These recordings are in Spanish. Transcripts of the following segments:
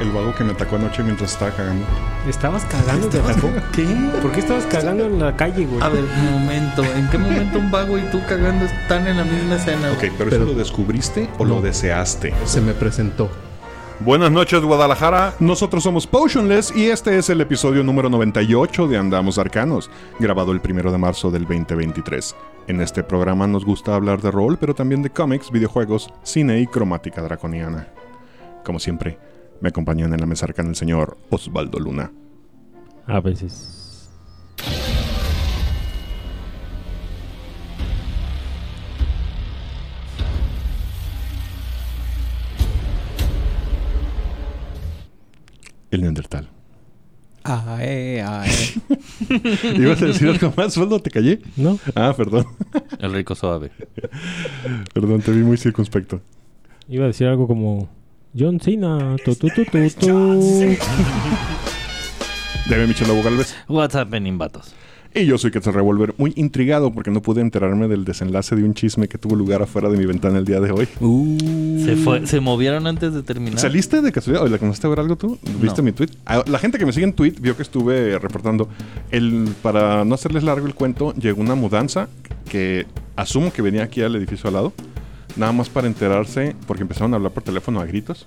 El vago que me atacó anoche mientras estaba cagando. ¿Estabas cagando? ¿Te atacó? ¿Qué? ¿Por qué estabas cagando en la calle, güey? A ver, un momento. ¿En qué momento un vago y tú cagando están en la misma escena? Ok, pero, Pero- ¿eso lo descubriste o lo deseaste? Se me presentó. Buenas noches, Guadalajara. Nosotros somos Potionless y este es el episodio número 98 de Andamos Arcanos, grabado el primero de marzo del 2023. En este programa nos gusta hablar de rol, pero también de cómics, videojuegos, cine y cromática draconiana. Como siempre, me acompañan en la mesa arcana el señor Osvaldo Luna. A veces. El Neandertal. Ae, ae. ¿Ibas a decir algo más, Osvaldo? ¿Te callé? ¿No? Ah, perdón. El rico suave. Perdón, te vi muy circunspecto. Iba a decir algo como. John Cena. Tu, tu, tu, tu, tu. Debe Michel Lobo Galvez. What's happening, vatos? Y yo soy Quetzal Revolver, muy intrigado porque no pude enterarme del desenlace de un chisme que tuvo lugar afuera de mi ventana el día de hoy. Se, fue, se movieron antes de terminar. ¿Saliste de casualidad? ¿O le comenzaste a ver algo tú? ¿Viste No. mi tweet? Ah, La gente que me sigue en tweet vio que estuve reportando. El, para no hacerles largo el cuento, llegó una mudanza que asumo que venía aquí al edificio al lado. Nada más para enterarse, porque empezaron a hablar por teléfono a gritos.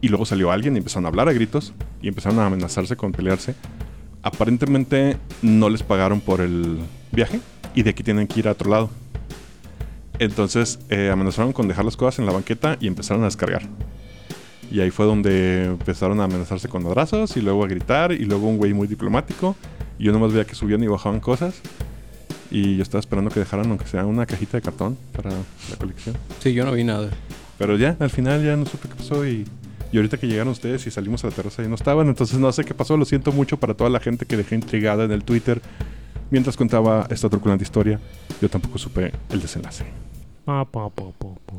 Y luego salió alguien y empezaron a hablar a gritos. Y empezaron a amenazarse con pelearse. Aparentemente no les pagaron por el viaje. Y de aquí tienen que ir a otro lado. Entonces eh, amenazaron con dejar las cosas en la banqueta y empezaron a descargar. Y ahí fue donde empezaron a amenazarse con abrazos y luego a gritar y luego un güey muy diplomático. Y yo nomás veía que subían y bajaban cosas. Y yo estaba esperando que dejaran aunque sea una cajita de cartón para la colección. Sí, yo no vi nada. Pero ya, al final ya no supe qué pasó y, y ahorita que llegaron ustedes y salimos a la terraza ya no estaban. Entonces no sé qué pasó, lo siento mucho para toda la gente que dejé intrigada en el Twitter mientras contaba esta truculenta historia. Yo tampoco supe el desenlace. Pa, pa, pa, pa, pa.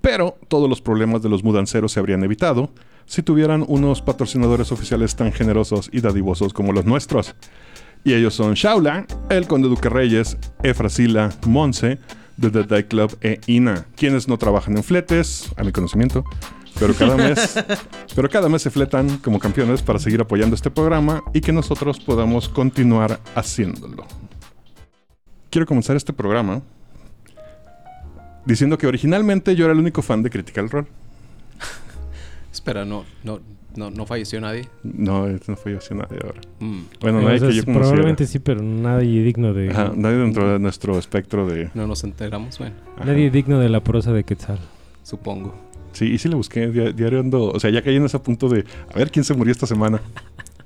Pero todos los problemas de los mudanceros se habrían evitado si tuvieran unos patrocinadores oficiales tan generosos y dadivosos como los nuestros. Y ellos son Shaula, el Conde Duque Reyes, Efrasila, Monse, The Dead Day Club e Ina, quienes no trabajan en fletes, a mi conocimiento, pero cada mes, pero cada mes se fletan como campeones para seguir apoyando este programa y que nosotros podamos continuar haciéndolo. Quiero comenzar este programa diciendo que originalmente yo era el único fan de Critical Role. Espera, no, no, no, no falleció nadie. No, no sino nadie ahora. Mm. Bueno, O nadie sea, que yo conociera. probablemente sí, pero nadie digno de. Ajá, nadie dentro de nuestro espectro de... No nos enteramos, bueno, ajá. Nadie digno de la prosa de Quetzal. supongo. Sí, y sí le busqué dia- diario ando... O sea, ya caí en ese punto de... A ver quién se murió esta semana.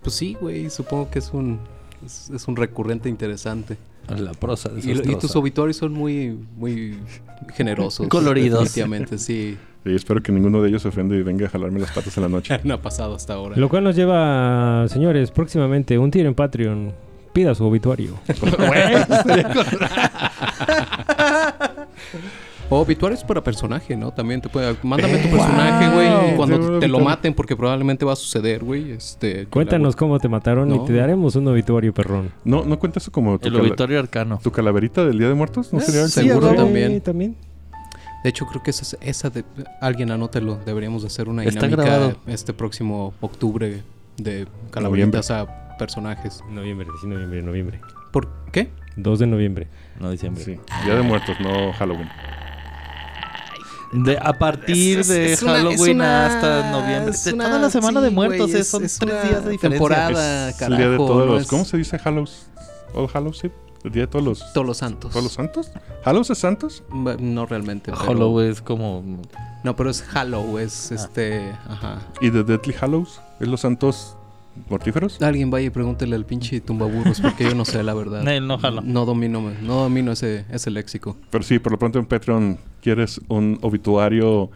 Pues sí, güey, supongo que es un, es, es un recurrente interesante. La prosa y tus obituarios son muy, muy generosos. Coloridos. Definitivamente, sí. Y espero que ninguno de ellos se ofenda y venga a jalarme las patas en la noche. No ha pasado hasta ahora. Lo cual nos lleva, señores, próximamente un tiro en Patreon. Pida su obituario. O obituarios para personaje, ¿no? También te puede... Mándame tu personaje, güey. Cuando Sí, te lo maten, porque probablemente va a suceder, güey. Este, Cuéntanos cómo te mataron y te daremos un obituario perrón. No, no cuenta eso como tu, El obituario arcano. tu calaverita del Día de Muertos. ¿No Eh, sería seguro algo así? también. Sí, también. De hecho, creo que esa, es- esa de... Alguien anótelo. Deberíamos de hacer una Está dinámica grabado. este próximo octubre de calaveritas a personajes. Noviembre, sí, noviembre, noviembre. ¿Por qué? 2 de noviembre. No diciembre. Sí, Día de Muertos, no Halloween. De, a partir Es- de es Halloween una- hasta noviembre. una- toda la semana sí, de muertos, es- son es tres una días de diferencia. temporada. es el día de carajo, todos no los... ¿Cómo se dice Hallows? All Hallows, sí. El día de todos los... Todos los santos. ¿Todos los santos? ¿Hallows es santos? No realmente. pero- Halloween es como. No, pero es Hallow, Ah. es este. Ajá. ¿Y The Deadly Hallows? ¿Es los santos mortíferos? Alguien vaya y pregúntele al pinche tumbaburros, porque yo no sé la verdad. No, no jalo. No domino, no domino ese, ese léxico. Pero sí, por lo pronto en Patreon quieres un obituario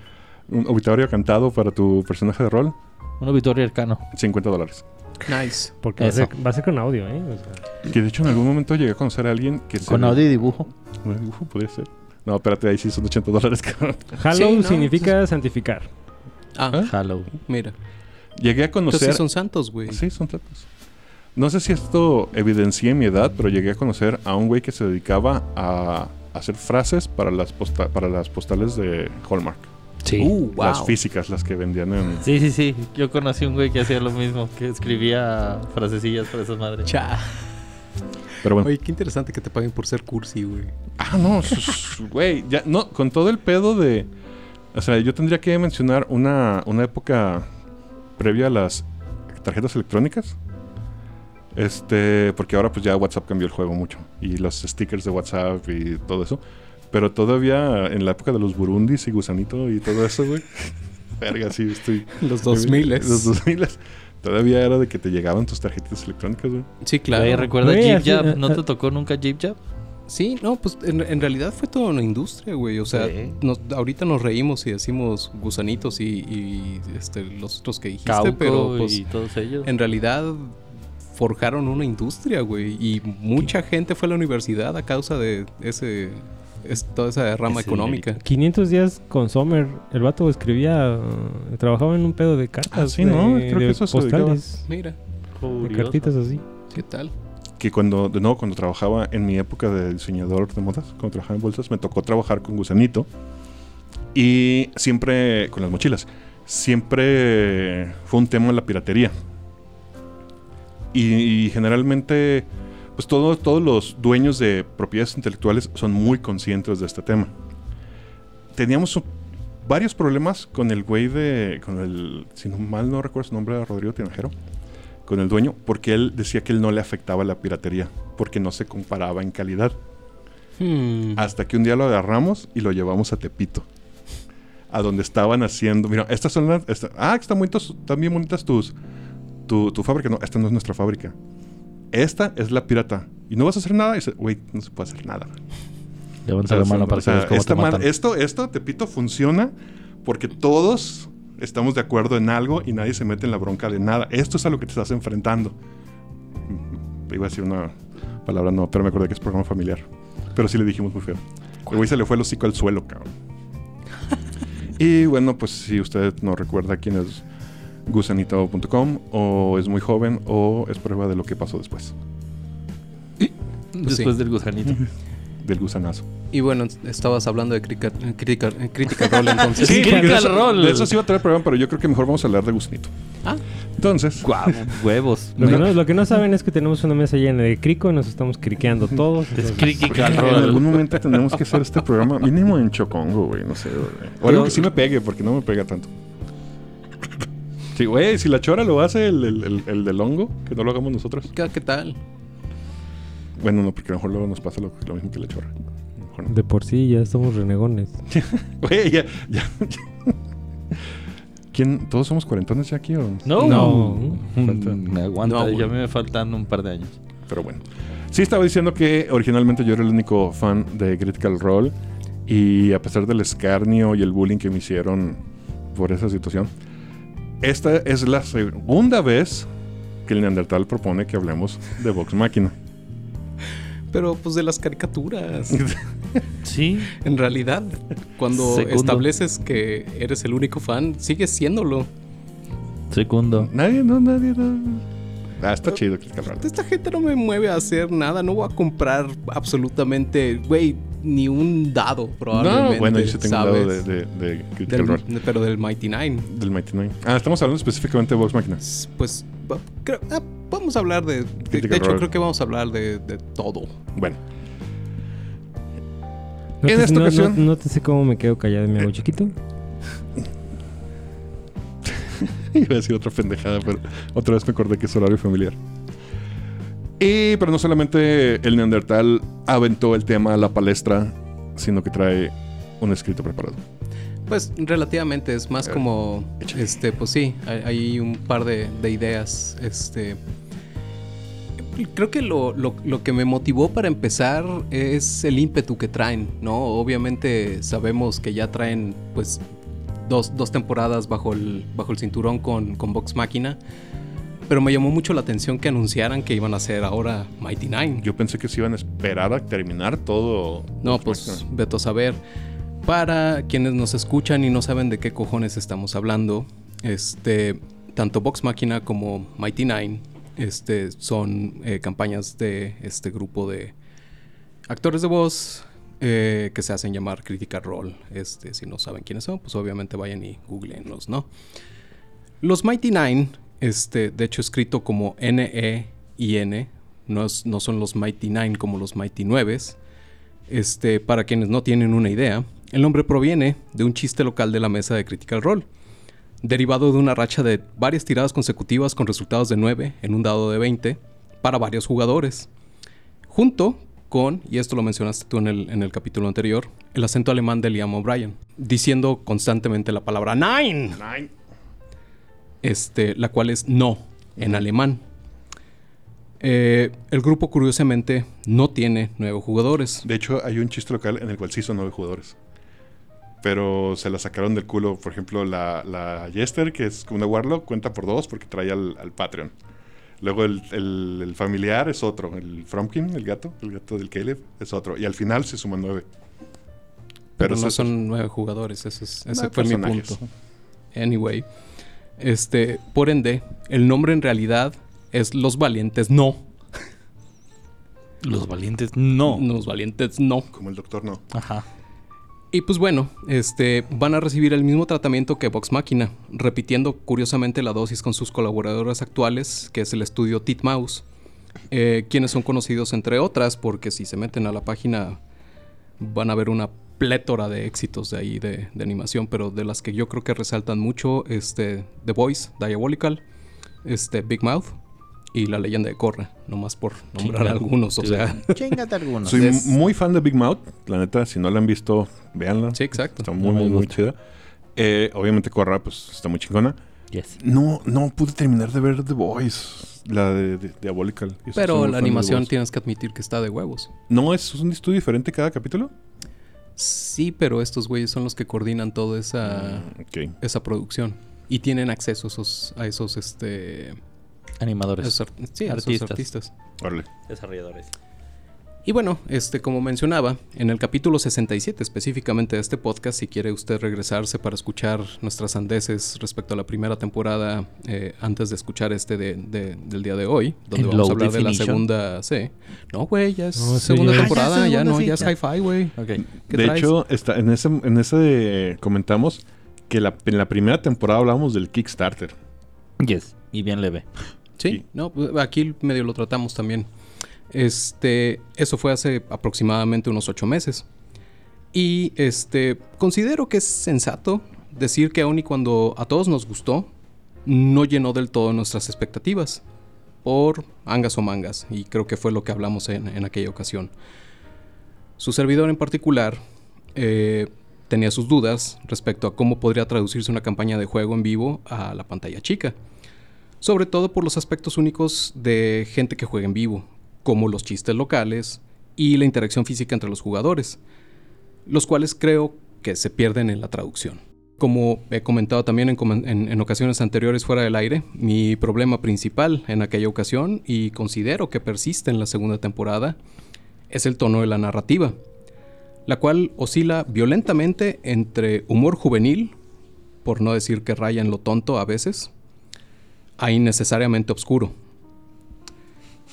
un obituario cantado para tu personaje de rol, Un obituario arcano. 50 dólares. Nice. Porque va a, ser, va a ser con audio, ¿eh? O sea, Que de hecho en algún momento llegué a conocer a alguien que se- Con audio y dibujo. Bueno, dibujo podría ser. No, espérate, ahí sí son 80 dólares. Hallow Sí, no, significa santificar. Ah, ¿Ah? Halloween. mira. Llegué a Entonces conocer... sí son santos, güey. Sí, son tacos. No sé si esto evidencia mi edad, pero llegué a conocer a un güey que se dedicaba a hacer frases para las, posta- para las postales de Hallmark. Sí. Uh, wow. Las físicas, las que vendían en... Sí, sí, sí. Yo conocí un güey que hacía lo mismo, que escribía frasecillas para esas madres. Cha. Pero bueno. Oye, qué interesante que te paguen por ser cursi, güey. Ah, no, güey, ya, no, con todo el pedo de... O sea, yo tendría que mencionar una, una época previa a las tarjetas electrónicas. Este, porque ahora pues ya WhatsApp cambió el juego mucho. Y los stickers de WhatsApp y todo eso. Pero todavía en la época de los burundis y gusanito y todo eso, güey. Verga, sí, estoy... Los 2000 Los 2000 Todavía era de que te llegaban tus tarjetitas electrónicas, güey. Sí, claro. Güey, ¿Recuerda Güey, Jeep así- Jab? ¿No ah, te ah. tocó nunca Jeep Jab? Sí, no, pues en, en realidad fue toda una industria, güey. O sea, Sí. nos- ahorita nos reímos y decimos gusanitos y, y, este, los otros que dijiste, Cauco pero pues y todos ellos. en realidad forjaron una industria, güey. Y mucha gente fue a la universidad a causa de ese, es- toda esa rama Ese económica. 500 días con Sommer. El vato escribía, trabajaba en un pedo de cartas. Ah, sí, de- ¿no? Creo que eso postales. Mira, De cartitas así. ¿qué tal? que cuando, de nuevo, cuando trabajaba en mi época de diseñador de modas, cuando trabajaba en bolsas, me tocó trabajar con Gusanito. Y siempre, con las mochilas, siempre fue un tema la piratería. Y, y generalmente, pues todo- todos los dueños de propiedades intelectuales son muy conscientes de este tema. Teníamos varios problemas con el güey de, con el, si no mal no recuerdo su nombre, Rodrigo Tinajero con el dueño porque él decía que él no le afectaba la piratería porque no se comparaba en calidad. Hmm. Hasta que un día lo agarramos y lo llevamos a Tepito. A donde estaban haciendo. Mira, estas son las. esta- ah, están, bonitos, están bien bonitas tus. Tu, tu fábrica. No, esta no es nuestra fábrica. Esta es la pirata. Y no vas a hacer nada. Y dice, güey, no se puede hacer nada. Levanta O la sea, mano o para sea, que cómo esta te ma- matan. esto, esto, Tepito, funciona porque todos estamos de acuerdo en algo y nadie se mete en la bronca de nada. Esto es a lo que te estás enfrentando. Mm, Iba a decir una palabra, no, pero me acordé que es programa familiar. Pero sí le dijimos muy feo. El güey se le fue el hocico al suelo, cabrón. y bueno, pues si usted no recuerda quién es gusanito.com, o es muy joven, o es prueba de lo que pasó después, Después Sí. del gusanito. del gusanazo. Y bueno, estabas hablando de crítica, crítica, crítica rol entonces. Sí, Critical eso, Role. de eso sí iba a traer programa, pero yo creo que mejor vamos a hablar de gusanito. Ah. Entonces, Guau, huevos. Lo que, no, lo que no saben es que tenemos una mesa llena de crico y nos estamos criqueando todos. Es Critical En Role. algún momento tenemos que hacer este programa mínimo en Chocongo, güey, no sé. güey. O algo que sí me pegue, porque no me pega tanto. Sí, güey, si la chora lo hace el, el, el- el del hongo, que no lo hagamos nosotros. ¿Qué, qué tal? Bueno, no, porque a lo mejor luego nos pasa lo, lo mismo que la chora. No. De por sí ya somos renegones. Güey, ya, ya. ¿Quién? ¿Todos somos cuarentones ya aquí o...? No. No. Mm, Me aguanta, No, ya me faltan un par de años. Pero bueno. Sí estaba diciendo que originalmente yo era el único fan de Critical Role. Y a pesar del escarnio y el bullying que me hicieron por esa situación, esta es la segunda vez que el Neandertal propone que hablemos de Vox Máquina. Pero pues de las caricaturas. Sí. En realidad, cuando Segundo. estableces que eres el único fan, sigues siéndolo. Segundo. nadie, no, nadie, no. Ah, está chido Critical Role. Esta gente no me mueve a hacer nada. No voy a comprar absolutamente, güey, ni un dado probablemente. No, bueno, yo sí tengo un lado de, ¿sabes? de, de Critical Del- Role. pero del Mighty Nine. Del Mighty Nine. Ah, estamos hablando específicamente de Vox Máquina. S- Pues creo- ah, vamos a hablar de... De, hecho, Role. creo que vamos a hablar de, de todo. Bueno, No En te- esta no- ocasión- No, te sé cómo me quedo callado y me hago chiquito. Iba a decir otra pendejada, pero otra vez me acordé que es horario familiar. Y, pero no solamente el Neandertal aventó el tema a la palestra, sino que trae un escrito preparado. Pues relativamente es más como, este, pues sí, hay, hay un par de, de ideas, este. Creo que lo, lo- lo que me motivó para empezar es el ímpetu que traen, ¿no? Obviamente sabemos que ya traen, pues, dos, dos temporadas bajo el, bajo el cinturón con, con Vox Máquina. Pero me llamó mucho la atención que anunciaran que iban a hacer ahora Mighty Nine. Yo pensé que se iban a esperar a terminar todo. No, pues veto a saber. Para quienes nos escuchan y no saben de qué cojones estamos hablando, este, tanto Vox Máquina como Mighty Nine este, son eh, campañas de este grupo de actores de voz eh, que se hacen llamar Critical Role. Este, si no saben quiénes son, pues obviamente vayan y googleenlos, ¿no? Los Mighty Nine este, de hecho, escrito como N-E-I-N. No, no son los Mighty Nine como los Mighty Nueves. Este, para quienes no tienen una idea, el nombre proviene de un chiste local de la mesa de Critical Role, derivado de una racha de varias tiradas consecutivas con resultados de 9 en un dado de 20 para varios jugadores. Junto con, y esto lo mencionaste tú en el, capítulo anterior, el acento alemán de Liam O'Brien, diciendo constantemente la palabra. Nine. Este, la cual es no en alemán. Eh, el grupo, curiosamente, no tiene nueve jugadores. De hecho, hay un chiste local en el cual sí son nueve jugadores. Pero se la sacaron del culo. Por ejemplo, la, la Jester, que es una Warlock, cuenta por dos porque trae al, al Patreon. Luego el, el- el familiar es otro. El Fromkin, el gato, el gato del Caleb, es otro. Y al final se suman nueve. Pero, no son nueve jugadores. Ese, es- ese No, fue mi punto. Anyway. Este, por ende, el nombre en realidad es Los Valientes No. Los valientes, no. Los Valientes No. Como el doctor no. Ajá. Y pues bueno, este, van a recibir el mismo tratamiento que Vox Máquina, repitiendo curiosamente la dosis con sus colaboradores actuales, que es el estudio Titmouse, eh, quienes son conocidos entre otras, porque si se meten a la página van a ver una plétora de éxitos de ahí de, de animación, pero de las que yo creo que resaltan mucho, este, The Voice, Diabolical, este, Big Mouth y La Leyenda de Korra, nomás por nombrar algunos, o sea... Chingate algunos. Soy es- muy fan de Big Mouth. La neta, si no la han visto, véanla. Sí, exacto. Está muy, muy, muy chida. Eh, obviamente, Corra, pues está muy chingona. Yes. No, no pude terminar de ver The Voice, la de, de- Diabolical. Eso Pero la animación tienes que admitir que está de huevos. ¿No es un estudio diferente cada capítulo? Sí, pero estos güeyes son los que coordinan toda esa, Mm, esa producción. Y tienen acceso a esos, a esos, este, Animadores. esos sí, a esos Artistas. artistas. Desarrolladores. Y bueno, este, como mencionaba, en el capítulo 67 específicamente de este podcast, si quiere usted regresarse para escuchar nuestras sandeces respecto a la primera temporada, eh, antes de escuchar este de, de- del día de hoy, donde ¿En vamos a hablar de la segunda, sí. No, güey, ya es No, sí, segunda ya temporada, Ah, ya no, sí, ya es hi-fi, güey. Ok. ¿Qué de traes? hecho, está, en ese, en ese de- comentamos que la, en la primera temporada hablábamos del Kickstarter. Yes. Y bien leve. Sí, Sí. no, pues, aquí medio lo tratamos también. Este, eso fue hace aproximadamente unos ocho meses. Y este, considero que es sensato decir que aun y cuando a todos nos gustó, no llenó del todo nuestras expectativas. Por angas o mangas. Y creo que fue lo que hablamos en, aquella ocasión. Su servidor en particular eh, tenía sus dudas respecto a cómo podría traducirse una campaña de juego en vivo a la pantalla chica sobre todo por los aspectos únicos de gente que juega en vivo, como los chistes locales y la interacción física entre los jugadores, los cuales creo que se pierden en la traducción. Como he comentado también en, ocasiones anteriores fuera del aire, mi problema principal en aquella ocasión, y considero que persiste en la segunda temporada, es el tono de la narrativa, la cual oscila violentamente entre humor juvenil, por no decir que raya en lo tonto a veces, a innecesariamente oscuro.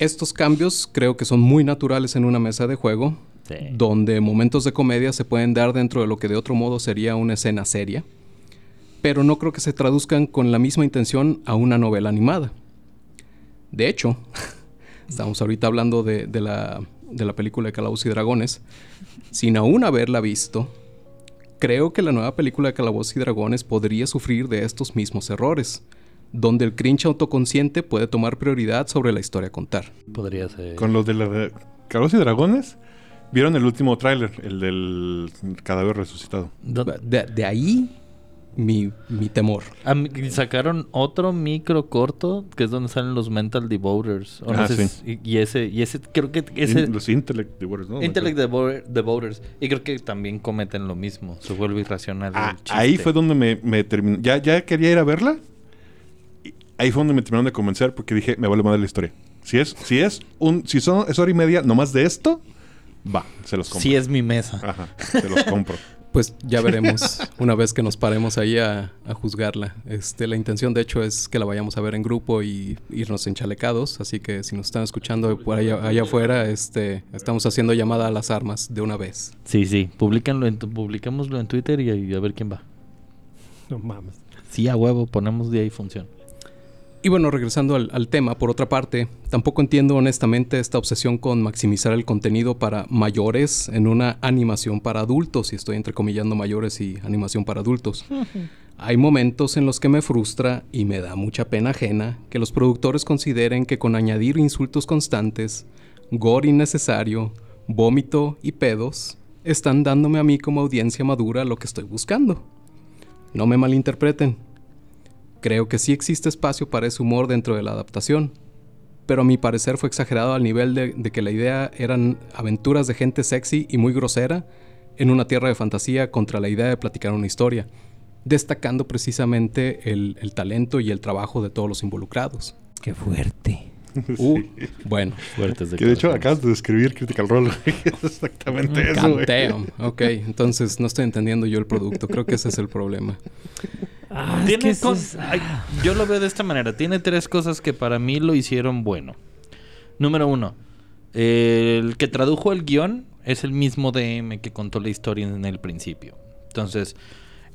Estos cambios creo que son muy naturales en una mesa de juego, Sí. donde momentos de comedia se pueden dar dentro de lo que de otro modo sería una escena seria, pero no creo que se traduzcan con la misma intención a una novela animada. De hecho, estamos ahorita hablando de, de la, de la película de Calabozos y Dragones, sin aún haberla visto, creo que la nueva película de Calabozos y Dragones podría sufrir de estos mismos errores, donde el cringe autoconsciente puede tomar prioridad sobre la historia a contar. Podría ser. Con los de la de Carlos y Dragones, vieron el último tráiler, el del cadáver resucitado. Do- De, de ahí mi, mi temor. A mí- sacaron otro micro corto que es donde salen los mental no Ah, sé sí. y, y ese, y ese creo que ese In- los Intellect Devourers, ¿no? Intellect Devo- Devoters. Y creo que también cometen lo mismo. Se vuelve irracional. Ah, el chiste. ahí fue donde me, me terminó. Ya, ya quería ir a verla. Ahí fue donde me terminaron de convencer porque dije, me vale madre la historia. Si es, si es un, si son, es hora y media nomás de esto, va, se los compro. Sí es mi mesa. Ajá, se los compro. Pues ya veremos una vez que nos paremos ahí a, a juzgarla. Este, la intención de hecho es que la vayamos a ver en grupo y irnos enchalecados. Así que si nos están escuchando por allá, allá afuera, este, estamos haciendo llamada a las armas de una vez. Sí, sí. Publícanlo en, tu- publicémoslo en Twitter y, y a ver quién va. No mames. Sí, a huevo. Ponemos día y función. Y bueno, regresando al, al tema, por otra parte, tampoco entiendo honestamente esta obsesión con maximizar el contenido para mayores en una animación para adultos, y estoy entrecomillando mayores y animación para adultos. Hay momentos en los que me frustra y me da mucha pena ajena que los productores consideren que con añadir insultos constantes, gore innecesario, vómito y pedos, están dándome a mí como audiencia madura lo que estoy buscando. No me malinterpreten. Creo que sí existe espacio para ese humor dentro de la adaptación, pero a mi parecer fue exagerado al nivel de, que la idea eran aventuras de gente sexy y muy grosera en una tierra de fantasía contra la idea de platicar una historia, destacando precisamente el talento y el trabajo de todos los involucrados. Qué fuerte. Uh, bueno, Fuertes de Que de hecho acabas de describir Critical Role. Es exactamente eso, güey. damn. Ok, entonces no estoy entendiendo yo el producto. Creo que ese es el problema. Ah, es Tiene que es- cos- ay, yo lo veo de esta manera. Tiene tres cosas que para mí lo hicieron bueno. Número uno, el que tradujo el guion es el mismo DM que contó la historia en el principio. Entonces,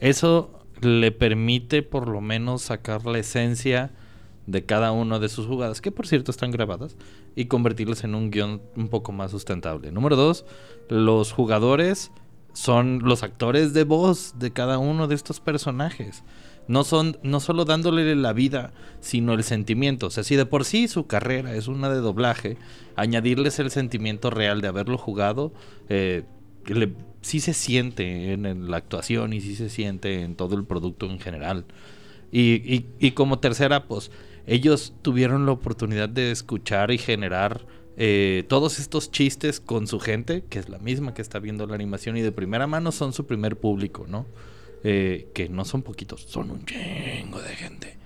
eso le permite por lo menos sacar la esencia de cada una de sus jugadas, que por cierto están grabadas, y convertirlas en un guion un poco más sustentable. Número dos, los jugadores son los actores de voz de cada uno de estos personajes. No son, no solo dándole la vida, sino el sentimiento. O sea, si de por sí su carrera es una de doblaje, añadirles el sentimiento real de haberlo jugado, eh, le- sí se siente en, la actuación y sí se siente en todo el producto en general. Y, y- y como tercera, pues ellos tuvieron la oportunidad de escuchar y generar eh, todos estos chistes con su gente, que es la misma que está viendo la animación y de primera mano son su primer público, ¿no? Eh, que no son poquitos, son un chingo de gente.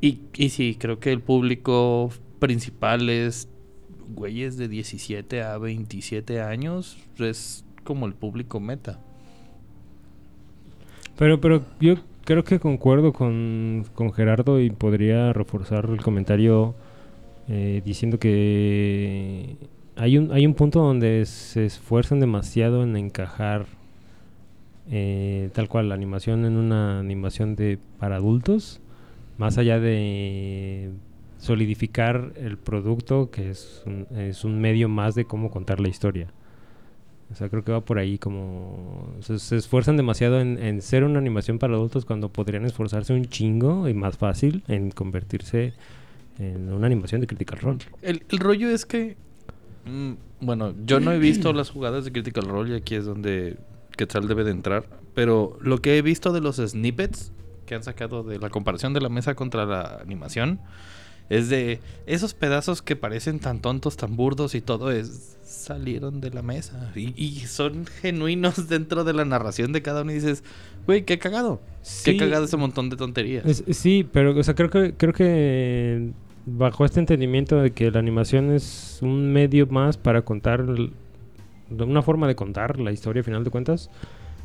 Y, y sí, creo que el público principal es güeyes de 17 a 27 años, es como el público meta. Pero, pero yo creo que concuerdo con, con Gerardo y podría reforzar el comentario eh, diciendo que hay un, hay un punto donde se esfuerzan demasiado en encajar eh, tal cual la animación en una animación de para adultos, más allá de solidificar el producto, que es un, es un medio más de cómo contar la historia. O sea, creo que va por ahí como... Se, esfuerzan demasiado en, en ser una animación para adultos cuando podrían esforzarse un chingo y más fácil en convertirse en una animación de Critical Role. El, el rollo es que. mm, bueno, yo no he visto las jugadas de Critical Role y aquí es donde Quetzal debe de entrar. Pero lo que he visto de los snippets que han sacado de la comparación de la mesa contra la animación es de esos pedazos que parecen tan tontos, tan burdos y todo es salieron de la mesa y, y son genuinos dentro de la narración de cada uno y dices, güey, qué cagado, qué cagado ese montón de tonterías. Es- sí, pero o sea, creo que creo que bajo este entendimiento de que la animación es un medio más para contar una forma de contar la historia a final de cuentas.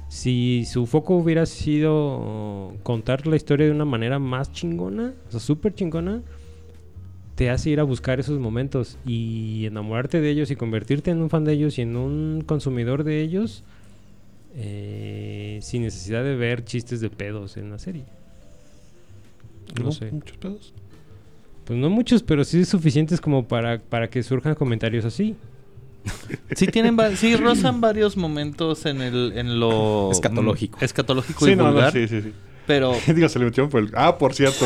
Si su foco hubiera sido contar la historia de una manera más chingona, o sea, súper chingona, te hace ir a buscar esos momentos y enamorarte de ellos y convertirte en un fan de ellos y en un consumidor de ellos eh, sin necesidad de ver chistes de pedos en la serie. No ¿No? sé. Muchos pedos. Pues no muchos, pero sí suficientes como para, para que surjan comentarios así. Sí, tienen va- sí rozan varios momentos en el en lo Escatológico. escatológico Sí, y no, no, vulgar, sí, sí, sí. pero Digo, se le metieron por el... Ah, por cierto.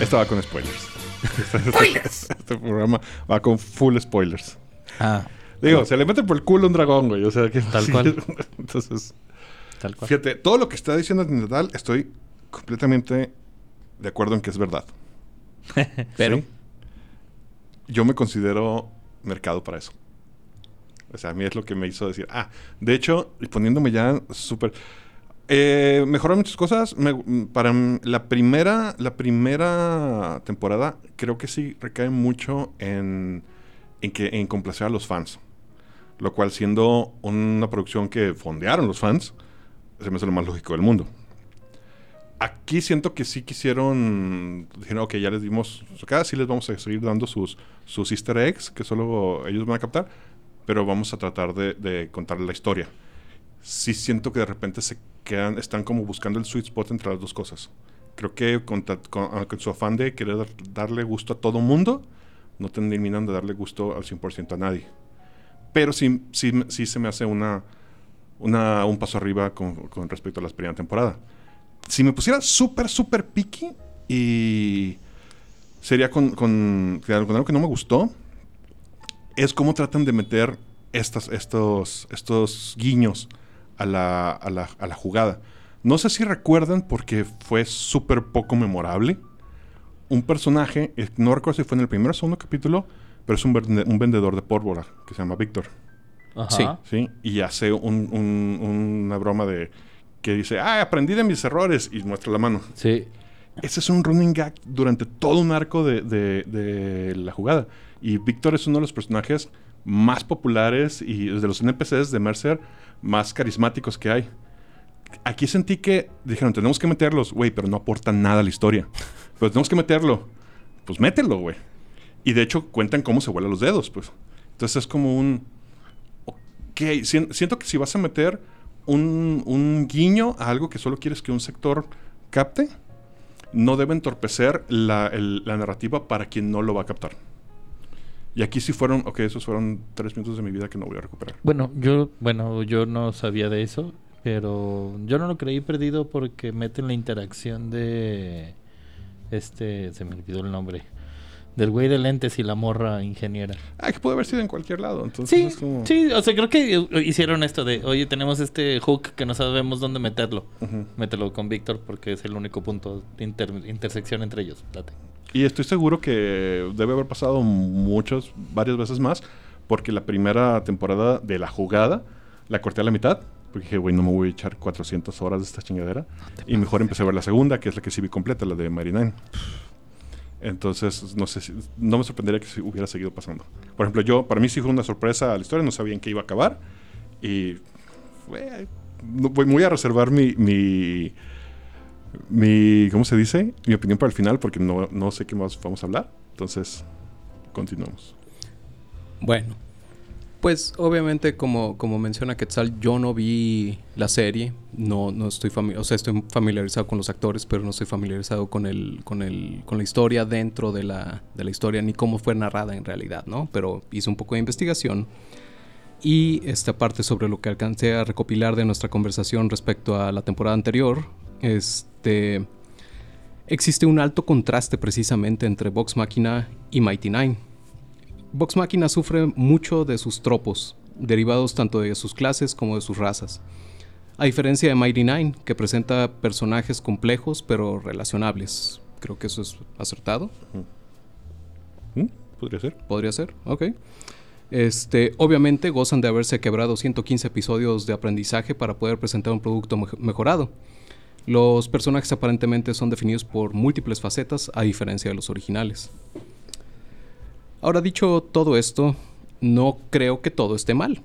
Esto va con spoilers. Este, este programa va con full spoilers. ah, Digo, se le mete por el culo un dragón, güey. O sea, que... Tal cual. Entonces... Tal cual. Fíjate, todo lo que está diciendo Natal estoy completamente de acuerdo en que es verdad. Pero, Sí. Yo me considero mercado para eso. O sea, a mí es lo que me hizo decir, ah, de hecho, y poniéndome ya súper... Eh, mejoró muchas cosas. Para la primera, la primera temporada, creo que sí recae mucho en, en complacer a los fans. Lo cual, siendo una producción que fondearon los fans, se me hace lo más lógico del mundo. Aquí siento que sí quisieron. Dijeron, ok, ya les dimos. Acá sí les vamos a seguir dando sus, sus easter eggs, que solo ellos van a captar. Pero vamos a tratar de, de contar la historia. Sí siento que de repente se quedan. Están como buscando el sweet spot entre las dos cosas. Creo que con, con- ah, con su afán de querer dar- darle gusto a todo mundo, no terminan de darle gusto al 100% a nadie. Pero sí, sí, sí se me hace una, una, un paso arriba con, con respecto a la primera temporada si me pusiera súper, súper picky y sería con, con, con algo que no me gustó, es cómo tratan de meter estas, estos, estos guiños a la, a, la, a la jugada. No sé si recuerdan porque fue súper poco memorable. Un personaje, eh, no recuerdo si fue en el primer o segundo capítulo, pero es un, vende- un vendedor de pólvora que se llama Víctor. Ajá. Sí. ¿sí? Y hace un- un- una broma de que dice, ah, aprendí de mis errores y muestra la mano. Sí. Ese es un running gag durante todo un arco de, de- de la jugada. Y Víctor es uno de los personajes más populares y de los NPCs de Mercer más carismáticos que hay. Aquí sentí que dijeron, tenemos que meterlos, güey, pero no aportan nada a la historia. Pero tenemos que meterlo. Pues mételo, güey. Y de hecho cuentan cómo se vuelan los dedos, pues. Entonces es como un... Ok, sien- siento que si vas a meter un, un guiño a algo que solo quieres que un sector capte, no debe entorpecer la, el- la narrativa para quien no lo va a captar. Y aquí sí fueron, ok, esos fueron tres minutos de mi vida que no voy a recuperar. Bueno, yo, bueno, yo no sabía de eso, pero yo no lo creí perdido porque meten la interacción de este, se me olvidó el nombre, del güey de lentes y la morra ingeniera. Ah, que puede haber sido en cualquier lado. Entonces Sí, es como... sí, o sea, creo que hicieron esto de, oye, tenemos este hook que no sabemos dónde meterlo. Mételo con Víctor porque es el único punto de inter- intersección entre ellos. Date. Y estoy seguro que debe haber pasado muchas, varias veces más, porque la primera temporada de la jugada la corté a la mitad, porque dije, güey, no me voy a echar 400 horas de esta chingadera. Y mejor empecé a ver la segunda, que es la que sí vi completa, la de Marinine. Entonces, no sé si, no me sorprendería que si hubiera seguido pasando. Por ejemplo, yo, para mí sí fue una sorpresa la historia, no sabía en qué iba a acabar. Y fue- no- voy, voy a reservar mi, mi, mi, ¿cómo se dice? Mi opinión para el final, porque no, no sé qué más vamos a hablar. Entonces, continuamos. Bueno, pues obviamente como, como menciona Quetzal, yo no vi la serie, no, no estoy o sea, estoy familiarizado con los actores, pero no estoy familiarizado con el, con el, con la historia dentro de la, de la historia, ni cómo fue narrada en realidad, ¿no? Pero hice un poco de investigación y esta parte sobre lo que alcancé a recopilar de nuestra conversación respecto a la temporada anterior, este existe un alto contraste precisamente entre Vox Machina y Mighty Nine. Vox Machina sufre mucho de sus tropos, derivados tanto de sus clases como de sus razas. A diferencia de Mighty Nine, que presenta personajes complejos pero relacionables. Creo que eso es acertado. ¿Mm? ¿Podría ser? Podría ser, ok. Este, obviamente gozan de haberse quebrado 115 episodios de aprendizaje para poder presentar un producto mej- mejorado. Los personajes aparentemente son definidos por múltiples facetas a diferencia de los originales. Ahora dicho todo esto, no creo que todo esté mal.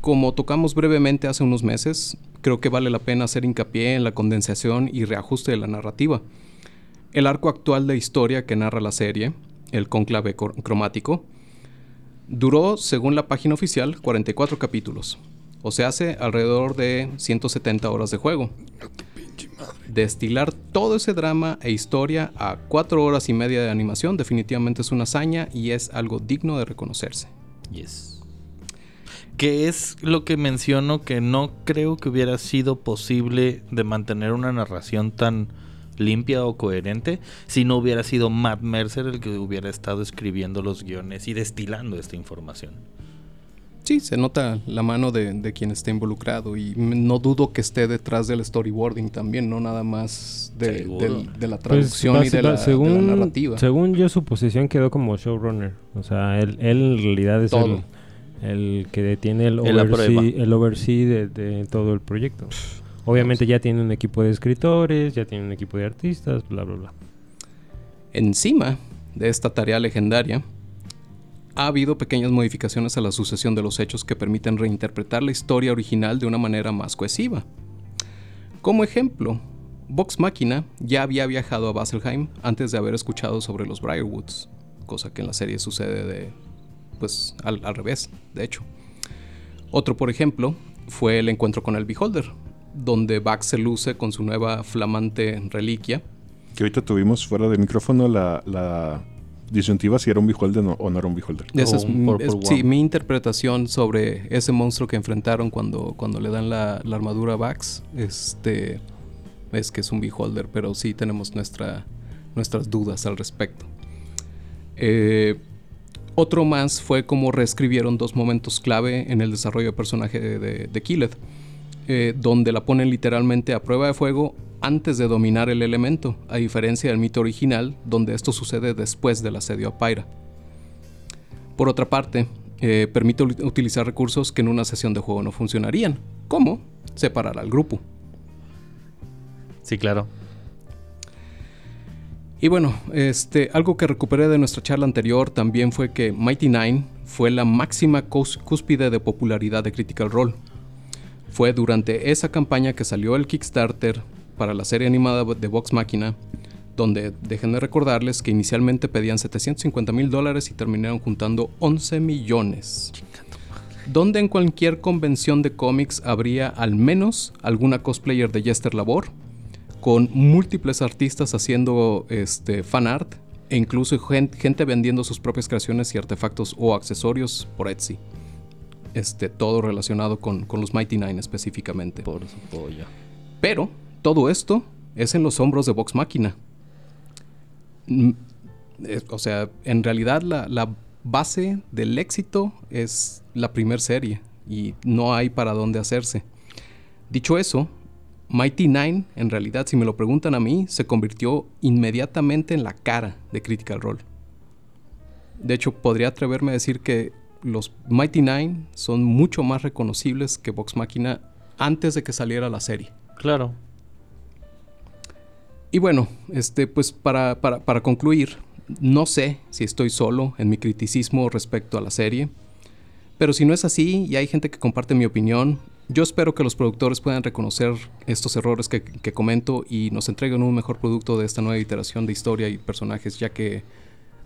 Como tocamos brevemente hace unos meses, creo que vale la pena hacer hincapié en la condensación y reajuste de la narrativa. El arco actual de historia que narra la serie, el conclave cromático, duró, según la página oficial, 44 capítulos, o se hace alrededor de 170 horas de juego. Destilar todo ese drama e historia a 4 horas y media de animación definitivamente es una hazaña y es algo digno de reconocerse. Yes. Que es lo que menciono que no creo que hubiera sido posible de mantener una narración tan limpia o coherente si no hubiera sido Matt Mercer el que hubiera estado escribiendo los guiones y destilando esta información. Sí, se nota la mano de, de quien está involucrado y no dudo que esté detrás del storyboarding también, no nada más de, del- de la Pues, traducción y basi- de la, de narrativa. Según yo, su posición quedó como showrunner. O sea, él, él en realidad es el, que detiene el oversee, el oversee de, de todo el proyecto. Obviamente ya tiene un equipo de escritores, ya tiene un equipo de artistas, bla, bla, bla. Encima de esta tarea legendaria, ha habido pequeñas modificaciones a la sucesión de los hechos que permiten reinterpretar la historia original de una manera más cohesiva. Como ejemplo, Vox Machina ya había viajado a Baselheim antes de haber escuchado sobre los Briarwoods, cosa que en la serie sucede de, pues, al, revés, de hecho. Otro, por ejemplo, fue el encuentro con el Beholder, donde Vax se luce con su nueva flamante reliquia, Que ahorita tuvimos fuera de micrófono la disyuntiva si era un beholder no- o no era un beholder. Esa O es, un m- Purple es- sí, mi interpretación sobre ese monstruo que enfrentaron cuando, cuando le dan la, la armadura a Vax. Este es que es un beholder, pero sí tenemos nuestra, nuestras dudas al respecto. Eh, otro más fue cómo reescribieron dos momentos clave en el desarrollo de personaje de, de, de Killed, eh, donde la ponen literalmente a prueba de fuego antes de dominar el elemento, a diferencia del mito original, donde esto sucede después del asedio a Pyra. Por otra parte, eh, permite utilizar recursos que en una sesión de juego no funcionarían, como separar al grupo. Sí, claro. Y bueno, este, algo que recuperé de nuestra charla anterior también fue que Mighty Nine fue la máxima cúspide de popularidad de Critical Role. Fue durante esa campaña que salió el Kickstarter para la serie animada de Vox Machina, donde déjenme recordarles que inicialmente pedían 750 mil dólares y terminaron juntando 11 millones. Donde en cualquier convención de cómics habría al menos alguna cosplayer de Jester Labor, con múltiples artistas haciendo este, fan art e incluso gen- gente vendiendo sus propias creaciones y artefactos o accesorios por Etsy. Este, todo relacionado con, con los Mighty Nine específicamente. Por su. Pero todo esto es en los hombros de Vox Máquina. Mm, eh, O sea, en realidad la, la base del éxito es la primer serie y no hay para dónde hacerse. Dicho eso, Mighty Nine, en realidad, si me lo preguntan a mí, se convirtió inmediatamente en la cara de Critical Role. De hecho, podría atreverme a decir que los Mighty Nine son mucho más reconocibles que Vox Machina antes de que saliera la serie. Claro. Y bueno, este, pues para, para, para concluir, no sé si estoy solo en mi criticismo respecto a la serie, pero si no es así y hay gente que comparte mi opinión, yo espero que los productores puedan reconocer estos errores que, que comento y nos entreguen un mejor producto de esta nueva iteración de historia y personajes, ya que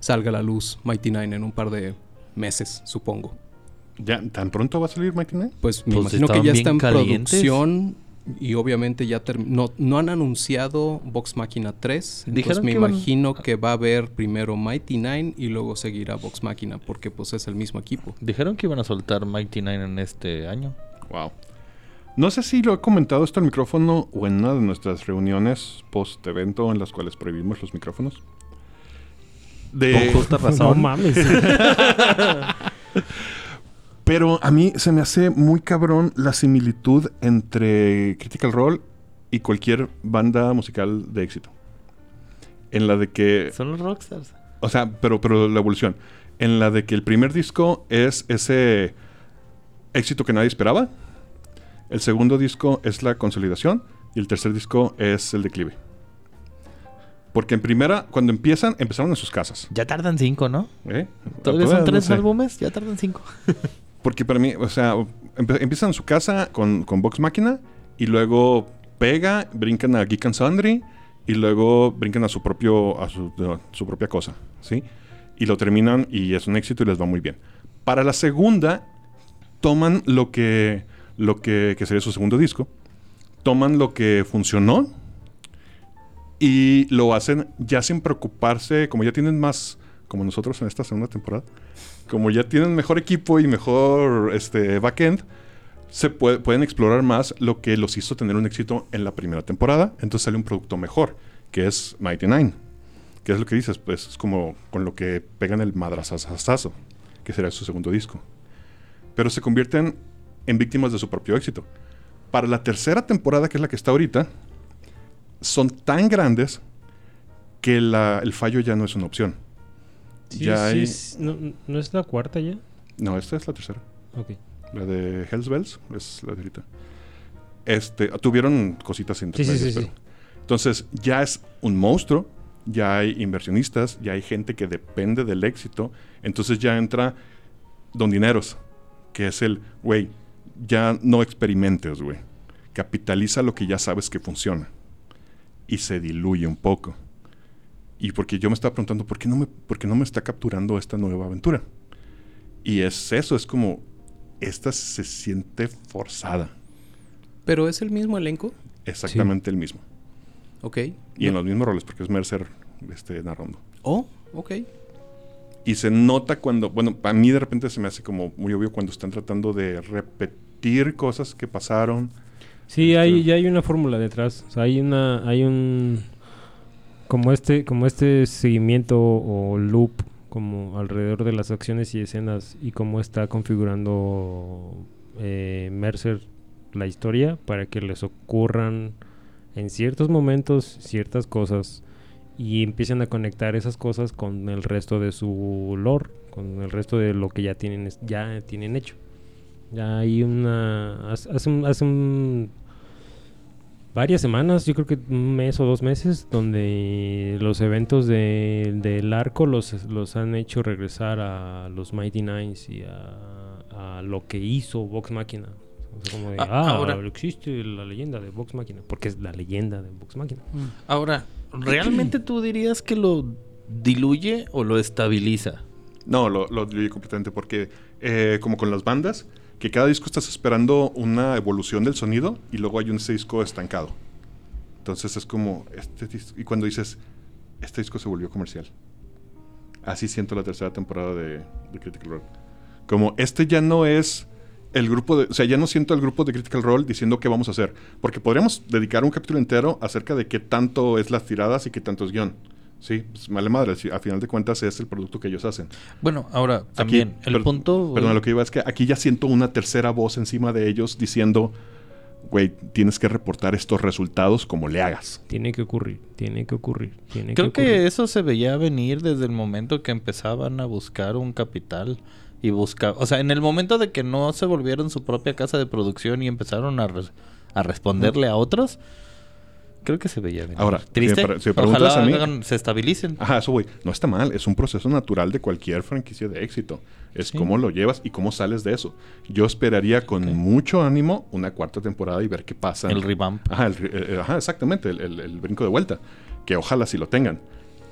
salga a la luz Mighty Nine en un par de meses, supongo. ¿Ya tan pronto va a salir Mighty Nine? Pues me Pues imagino que ya está en calientes. producción y obviamente ya no, no han anunciado Vox Machina 3. Entonces Dijeron me que imagino que va a haber primero Mighty Nine y luego seguirá Vox Machina porque pues es el mismo equipo. Dijeron que iban a soltar Mighty Nine en este año. Wow. No sé si lo he comentado esto al micrófono o en una de nuestras reuniones post-evento en las cuales prohibimos los micrófonos. De, Con justa No razón. mames. Pero a mí se me hace muy cabrón la similitud entre Critical Role y cualquier banda musical de éxito. En la de que Son los rockstars. O sea, pero, pero la evolución. En la de que el primer disco es ese éxito que nadie esperaba. El segundo disco es la consolidación. Y el tercer disco es el declive. Porque en primera, cuando empiezan, empezaron en sus casas. Ya tardan cinco, ¿no? ¿eh? Todavía son no tres sé. álbumes, ya tardan cinco. Porque para mí, o sea, empiezan en su casa con, con Vox Máquina. Y luego pega, brincan a Geek and Sundry. Y luego brincan a su propio a su, su propia cosa, ¿sí? Y lo terminan y es un éxito y les va muy bien. Para la segunda, toman lo que, lo que, que sería su segundo disco, toman lo que funcionó y lo hacen ya sin preocuparse, como ya tienen más, como nosotros en esta segunda temporada, como ya tienen mejor equipo y mejor este, backend, se puede- pueden explorar más lo que los hizo tener un éxito en la primera temporada. Entonces sale un producto mejor, que es Mighty Nine. Que es lo que dices, pues es como con lo que pegan el madrazazazo, que será su segundo disco. pero se convierten en víctimas de su propio éxito. Para la tercera temporada, que es la que está ahorita, son tan grandes que la- el fallo ya no es una opción. Sí, ya sí, hay- es- no, ¿No es la cuarta ya? No, esta es la tercera. La de Hells Bells es la de ahorita. Este, tuvieron cositas sí. pero- Entonces, ya es un monstruo, ya hay inversionistas, ya hay gente que depende del éxito. Entonces ya entra Don Dineros, que es el, güey, ya no experimentes, güey. Capitaliza lo que ya sabes que funciona. Y se diluye un poco. Y porque yo me estaba preguntando, ¿por qué no me, por qué no me está capturando esta nueva aventura? Y es eso, es como, esta se siente forzada. Pero es el mismo elenco. Exactamente el mismo. Ok. Y en los mismos roles, porque es Mercer este, narrando. Oh, ok. Y se nota cuando, bueno, a mí de repente se me hace como muy obvio cuando están tratando de repetir cosas que pasaron. Sí, Este- hay, ya hay una fórmula detrás. O sea, hay una, hay un como este, como este seguimiento o loop como alrededor de las acciones y escenas y cómo está configurando eh, Mercer la historia para que les ocurran en ciertos momentos ciertas cosas y empiecen a conectar esas cosas con el resto de su lore, con el resto de lo que ya tienen ya tienen hecho. Ya hay una hace, hace un, hace un- varias semanas, yo creo que un mes o dos meses, donde los eventos de- del arco los, los han hecho regresar a los Mighty Nines y a, a lo que hizo Vox Máquina. O sea, como de, Ah, ah, ahora- existe la leyenda de Vox Máquina, porque es la leyenda de Vox Máquina. Ahora, ¿realmente tú dirías que lo diluye o lo estabiliza? No, lo, lo diluye completamente porque, eh, como con las bandas, que cada disco estás esperando una evolución del sonido y luego hay un disco estancado. Entonces es como, este y cuando dices, este disco se volvió comercial. Así siento la tercera temporada de, de Critical Role. Como, este ya no es el grupo de, o sea, ya no siento el grupo de Critical Role diciendo qué vamos a hacer. Porque podríamos dedicar un capítulo entero acerca de qué tanto es las tiradas y qué tanto es guion. Sí, pues vale madre, si a final de cuentas es el producto que ellos hacen. Bueno, ahora Aquí- también el per- punto... Perdón, lo que iba es que aquí ya siento una tercera voz encima de ellos diciendo, güey, tienes que reportar estos resultados como le hagas. Tiene que ocurrir, tiene que ocurrir, tiene Creo que ocurrir. que eso se veía venir desde el momento que empezaban a buscar un capital y buscar, o sea, en el momento de que no se volvieron su propia casa de producción y empezaron a, a responderle a otros, creo que se veía venir. Ahora, triste. si me pre- si me preguntas Ojalá a mí- hagan- se estabilicen. Ajá, eso, güey, no está mal, es un proceso natural de cualquier franquicia de éxito. Es Sí. cómo lo llevas y cómo sales de eso. Yo esperaría con mucho ánimo una cuarta temporada y ver qué pasa. El revamp. Ajá, el- ajá, exactamente, el, el- el brinco de vuelta. Que ojalá sí lo tengan.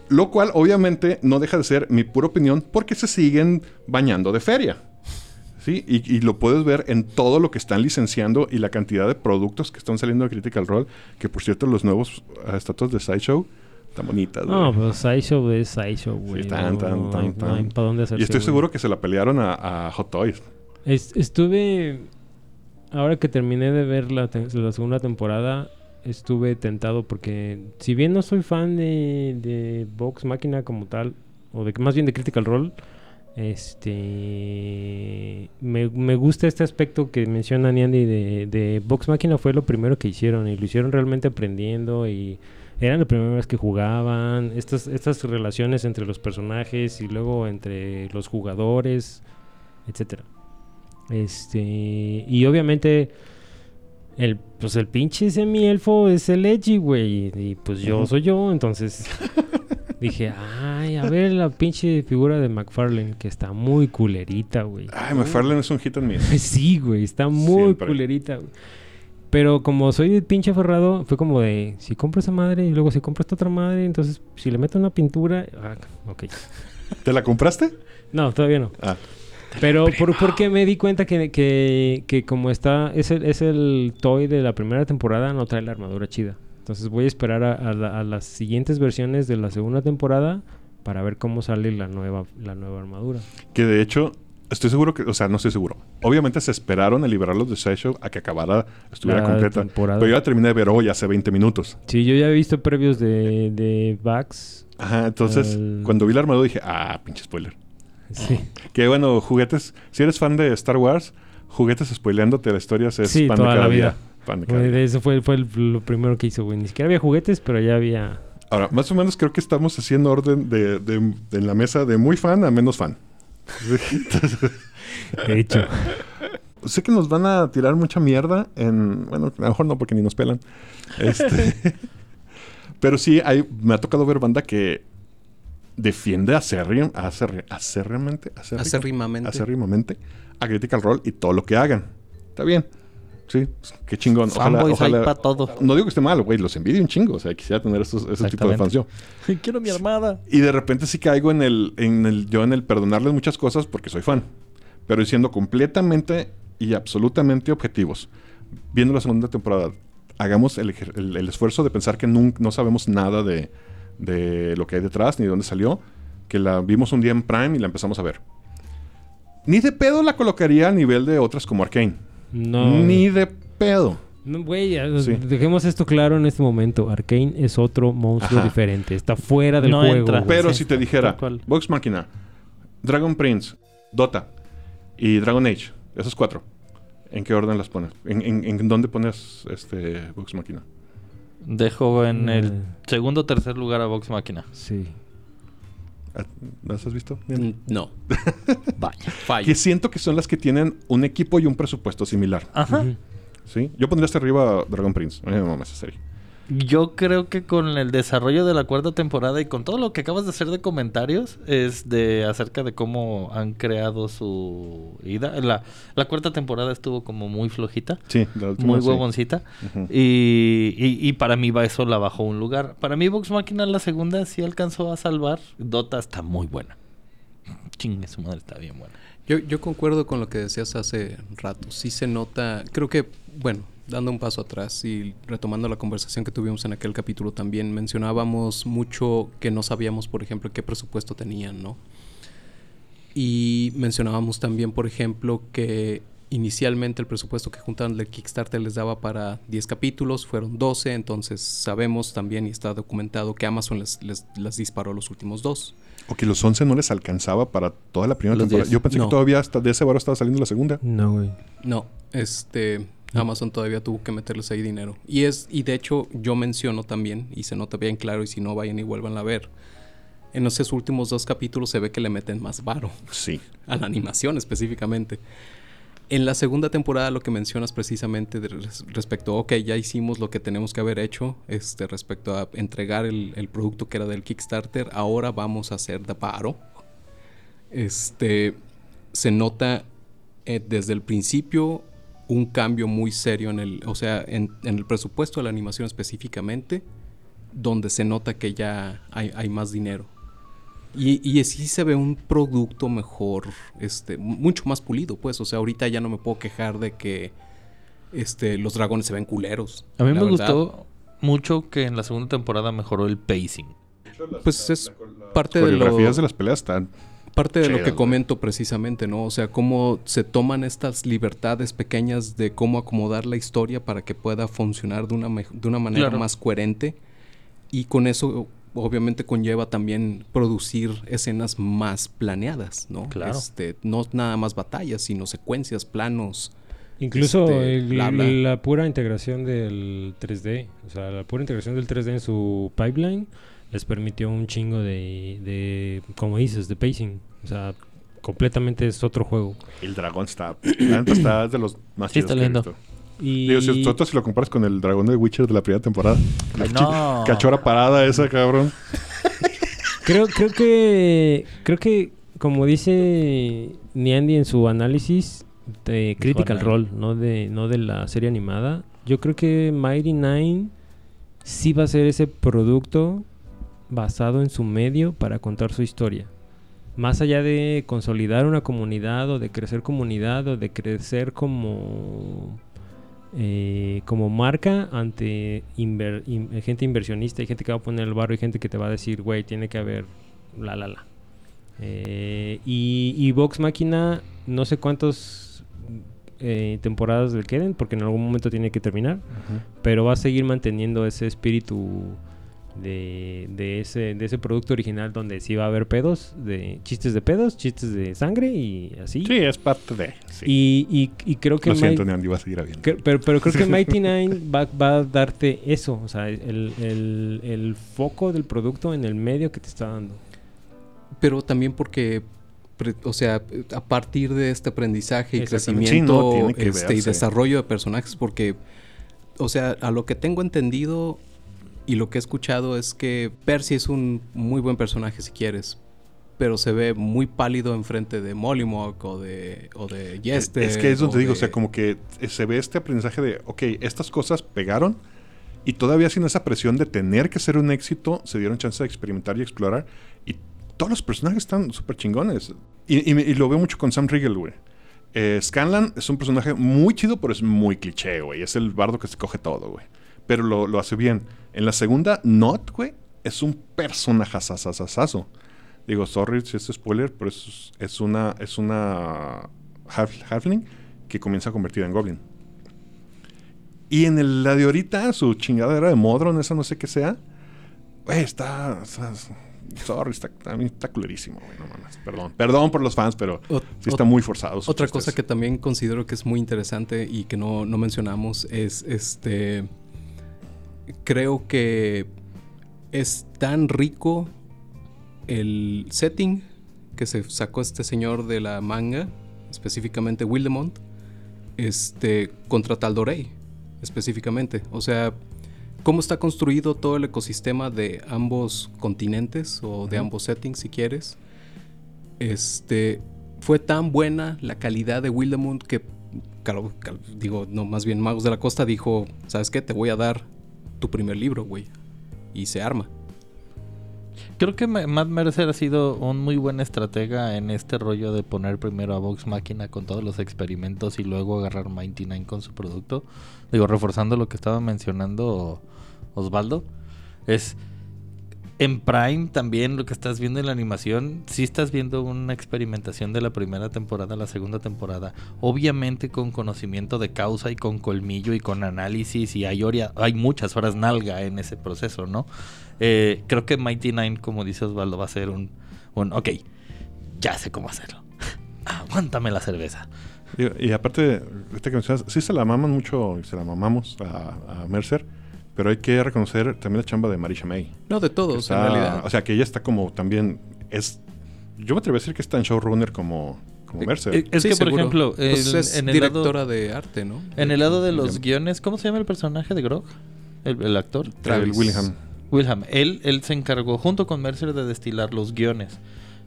Lo cual, obviamente, no deja de ser mi pura opinión porque se siguen bañando de feria. ¿Sí? Y, y lo puedes ver en todo lo que están licenciando y la cantidad de productos que están saliendo de Critical Role. Que por cierto, los nuevos ah, estatuas de Sideshow están bonitas. No, pero Sideshow es Sideshow, güey. tan, no, tan, no tan, hay- no hay tan. dónde hacerse, y estoy seguro que se la pelearon a, a Hot Toys. Es- estuve. Ahora que terminé de ver la, te- la segunda temporada, estuve tentado porque, si bien no soy fan de, de Vox Máquina como tal, o de más bien de Critical Role, este. Me, me gusta este aspecto que menciona Andy de, de Vox Máquina, fue lo primero que hicieron y lo hicieron realmente aprendiendo y. Eran la primera vez que jugaban, estas, estas relaciones entre los personajes y luego entre los jugadores, etcétera. Este, y obviamente el pues el pinche semi-elfo es el Edgy, güey, y pues yo soy yo, entonces dije, "Ay, a ver la pinche figura de McFarlane que está muy culerita, güey." Ay, McFarlane es un hit and miss. Sí, güey, está muy Siempre. culerita, güey. Pero como soy el pinche aferrado, fue como de, si compro esa madre y luego si compro esta otra madre, entonces si le meto una pintura, ah, ok. ¿Te la compraste? No, todavía no. Ah, Pero por, porque me di cuenta que, que, que como está, es el, es el toy de la primera temporada, no trae la armadura chida. Entonces voy a esperar a, a la- a las siguientes versiones de la segunda temporada para ver cómo sale la nueva, la nueva armadura. que de hecho, estoy seguro que, o sea, no estoy seguro. Obviamente se esperaron a liberarlos de Sideshow a que acabara, estuviera La completa. temporada. Pero yo la terminé de ver hoy hace 20 minutos. Sí, yo ya he visto previos de, de Vax. Ajá, entonces El- cuando vi la armadura dije, ah, pinche spoiler. Sí. Que bueno, juguetes. Si eres fan de Star Wars, juguetes spoileándote las historias es Sí, pan de cada la vida. día. Pan de cada Güey, día. Eso fue, fue el- lo primero que hizo, güey. Ni siquiera había juguetes, pero ya había... Ahora, más o menos creo que estamos haciendo orden de, de- de en la mesa de muy fan a menos fan. De hecho. sé que nos van a tirar mucha mierda en... Bueno, a lo mejor no porque ni nos pelan. Este, pero sí, hay, me ha tocado ver banda que defiende acérrim, acérri- acérrimamente, acérri- Acérrimamente. acérrimamente a Critical Role y todo lo que hagan. Está bien. Sí, pues, qué chingón. Ojalá, ojalá- pa' todo. No digo que esté mal, güey, los envidio un chingo. O sea, quisiera tener esos, ese tipo de fans yo. Quiero mi armada. Y de repente sí caigo en el, en el, yo en el perdonarles muchas cosas porque soy fan. Pero siendo completamente y absolutamente objetivos. Viendo la segunda temporada, hagamos el, ejer- el- el esfuerzo de pensar que nun- no sabemos nada de, de lo que hay detrás ni de dónde salió. Que la vimos un día en Prime y la empezamos a ver. Ni de pedo la colocaría a nivel de otras como Arkane. No. Ni de pedo. No, Güey, ya, Sí. dejemos esto claro en este momento. Arkane es otro monstruo Ajá. diferente. Está fuera del No juego. entra. Pero Sí, si te dijera. Vox Machina, Dragon Prince, Dota y Dragon Age, esos cuatro, ¿en qué orden las pones? ¿En, en, en dónde pones este Vox Machina? Dejo en Eh. el segundo o tercer lugar a Vox Máquina. Sí. Ah, ¿Las has visto? Mm, No. Vaya. Fallo. Que siento que son las que tienen un equipo y un presupuesto similar. Ajá. ¿Sí? Yo pondría hasta arriba Dragon Prince. A mí me mama esa serie. Yo creo que con el desarrollo de la cuarta temporada y con todo lo que acabas de hacer de comentarios es de acerca de cómo han creado su ida. La, la cuarta temporada estuvo como muy flojita, Sí, la última, muy sí. huevoncita. Y, y- y para mí va eso la bajó un lugar. Para mí Vox Máquina la segunda sí alcanzó a salvar. Dota está muy buena. Chingue, su madre está bien buena. Yo, yo concuerdo con lo que decías hace rato. Sí se nota, creo que, bueno, dando un paso atrás y retomando la conversación que tuvimos en aquel capítulo también, mencionábamos mucho que no sabíamos, por ejemplo, qué presupuesto tenían, ¿no? Y mencionábamos también, por ejemplo, que inicialmente el presupuesto que juntaron del Kickstarter les daba para 10 capítulos, fueron 12, entonces sabemos también y está documentado que Amazon les, les, les disparó los últimos dos. O que los 11 no les alcanzaba para toda la primera Los temporada. 10. Yo pensé No. que todavía hasta de ese barro estaba saliendo la segunda. No, güey. No, este Amazon todavía tuvo que meterles ahí dinero. Y es y de hecho yo menciono también y se nota bien claro y si no vayan y vuelvan a ver. En esos últimos dos capítulos se ve que le meten más varo Sí. a la animación específicamente. En la segunda temporada lo que mencionas precisamente de res- respecto, ok, ya hicimos lo que tenemos que haber hecho este, respecto a entregar el, el producto que era del Kickstarter, ahora vamos a hacer de paro. Este, se nota eh, desde el principio un cambio muy serio en el, o sea, en, en el presupuesto de la animación específicamente, donde se nota que ya hay, hay más dinero. Y, y sí se ve un producto mejor, este, mucho más pulido, pues. O sea, ahorita ya no me puedo quejar de que este, los dragones se ven culeros. A mí me verdad. gustó mucho que en la segunda temporada mejoró el pacing. Pues es parte de lo, Coreografías de las peleas están... parte de lo que comento precisamente, ¿no? O sea, cómo se toman estas libertades pequeñas de cómo acomodar la historia para que pueda funcionar de una, mej- de una manera Claro. más coherente. Y con eso, obviamente, conlleva también producir escenas más planeadas, ¿no? Claro. Este, no nada más batallas, sino secuencias, planos. Incluso Este, el- bla, bla. la pura integración del 3D, o sea, la pura integración del 3D en su pipeline les permitió un chingo de, de como dices, de pacing. O sea, completamente es otro juego. El dragón está... está de los más Sí, chidos está que he lindo. visto. Y Digo, si, lo comparas con el dragón de Witcher de la primera temporada. Ay, no. Cachora parada esa, cabrón. creo, creo que creo que como dice Niandy en su análisis de Critical. Role, no de no de la serie animada, yo creo que Mighty Nine sí va a ser ese producto basado en su medio para contar su historia. Más allá de consolidar una comunidad o de crecer comunidad o de crecer como eh, como marca ante inver- in- gente inversionista y gente que va a poner el barro y gente que te va a decir, güey, tiene que haber la la la. Eh, y, y Vox Máquina, no sé cuántas eh, temporadas le queden, porque en algún momento tiene que terminar, pero va a seguir manteniendo ese espíritu de, de ese, de ese producto original donde sí va a haber pedos, de chistes de pedos, chistes de sangre y así. Sí, es parte de. sí. Y, y, y creo que Lo siento, Neandy, va a seguir habiendo. que- pero, pero creo que Mighty Nine va, va a darte eso, o sea, el, el- el foco del producto en el medio que te está dando. Pero también porque, o sea, a partir de este aprendizaje y crecimiento Sí, no, este, y desarrollo de personajes, porque, o sea, a lo que tengo entendido y lo que he escuchado es que Percy es un muy buen personaje si quieres, pero se ve muy pálido enfrente de Mollymock o de, o de Jester. es que es donde o digo, o de- sea, como que se ve este aprendizaje de, ok, estas cosas pegaron y todavía sin esa presión de tener que ser un éxito, se dieron chance de experimentar y explorar y todos los personajes están súper chingones. Y, y y lo veo mucho con Sam Riegel, güey. Eh, Scanlan es un personaje muy chido, pero es muy cliché, güey. Es el bardo que se coge todo, güey. Pero lo, lo hace bien. En la segunda, Not, güey, es un personaje Digo, sorry si es spoiler, pero es, es una, es una half- halfling que comienza a convertir en goblin. Y en el, la de ahorita, su chingadera de Modron, esa no sé qué sea, güey, está, está- Sorry, está, está culerísimo, güey, no mames. Perdón. Perdón por los fans, pero sí está muy forzado. Otra cosa que también considero que es muy interesante y que no, no mencionamos es este. Creo que es tan rico el setting que se sacó este señor de la manga, específicamente Wildemont, este, contra Tal'Dorei, específicamente. O sea, cómo está construido todo el ecosistema de ambos continentes o de ambos settings, si quieres. Este, fue tan buena la calidad de Wildemont que, digo, no, más bien Magos de la Costa dijo, ¿sabes qué? Te voy a dar tu primer libro, güey. Y se arma. Creo que Ma- Matt Mercer ha sido un muy buen estratega en este rollo de poner primero a Vox Máquina con todos los experimentos y luego agarrar Mighty Nine con su producto. Digo, reforzando lo que estaba mencionando Osvaldo, es en Prime también lo que estás viendo en la animación, sí estás viendo una experimentación de la primera temporada a la segunda temporada, obviamente con conocimiento de causa y con colmillo y con análisis y hay, horia- hay muchas horas nalga en ese proceso, ¿no? Eh, creo que Mighty Nine, como dice Osvaldo, va a ser un, un ok, ya sé cómo hacerlo. Aguántame la cerveza. Y, aparte, ahorita que mencionas, sí se la maman mucho, se la mamamos a Mercer, pero hay que reconocer también la chamba de Marisha May. No, de todos, está- en realidad. O sea, que ella está como también, es, yo me atrevo a decir que está en showrunner como, como Mercer. Eh, es Sí, que, por seguro. ejemplo, Pues el- es en el directora lado- de arte, ¿no? En el lado de los William. guiones, ¿cómo se llama el personaje de Grog? El, el actor. el Travis. Willingham. Wilhelm. Él, él se encargó junto con Mercer de destilar los guiones.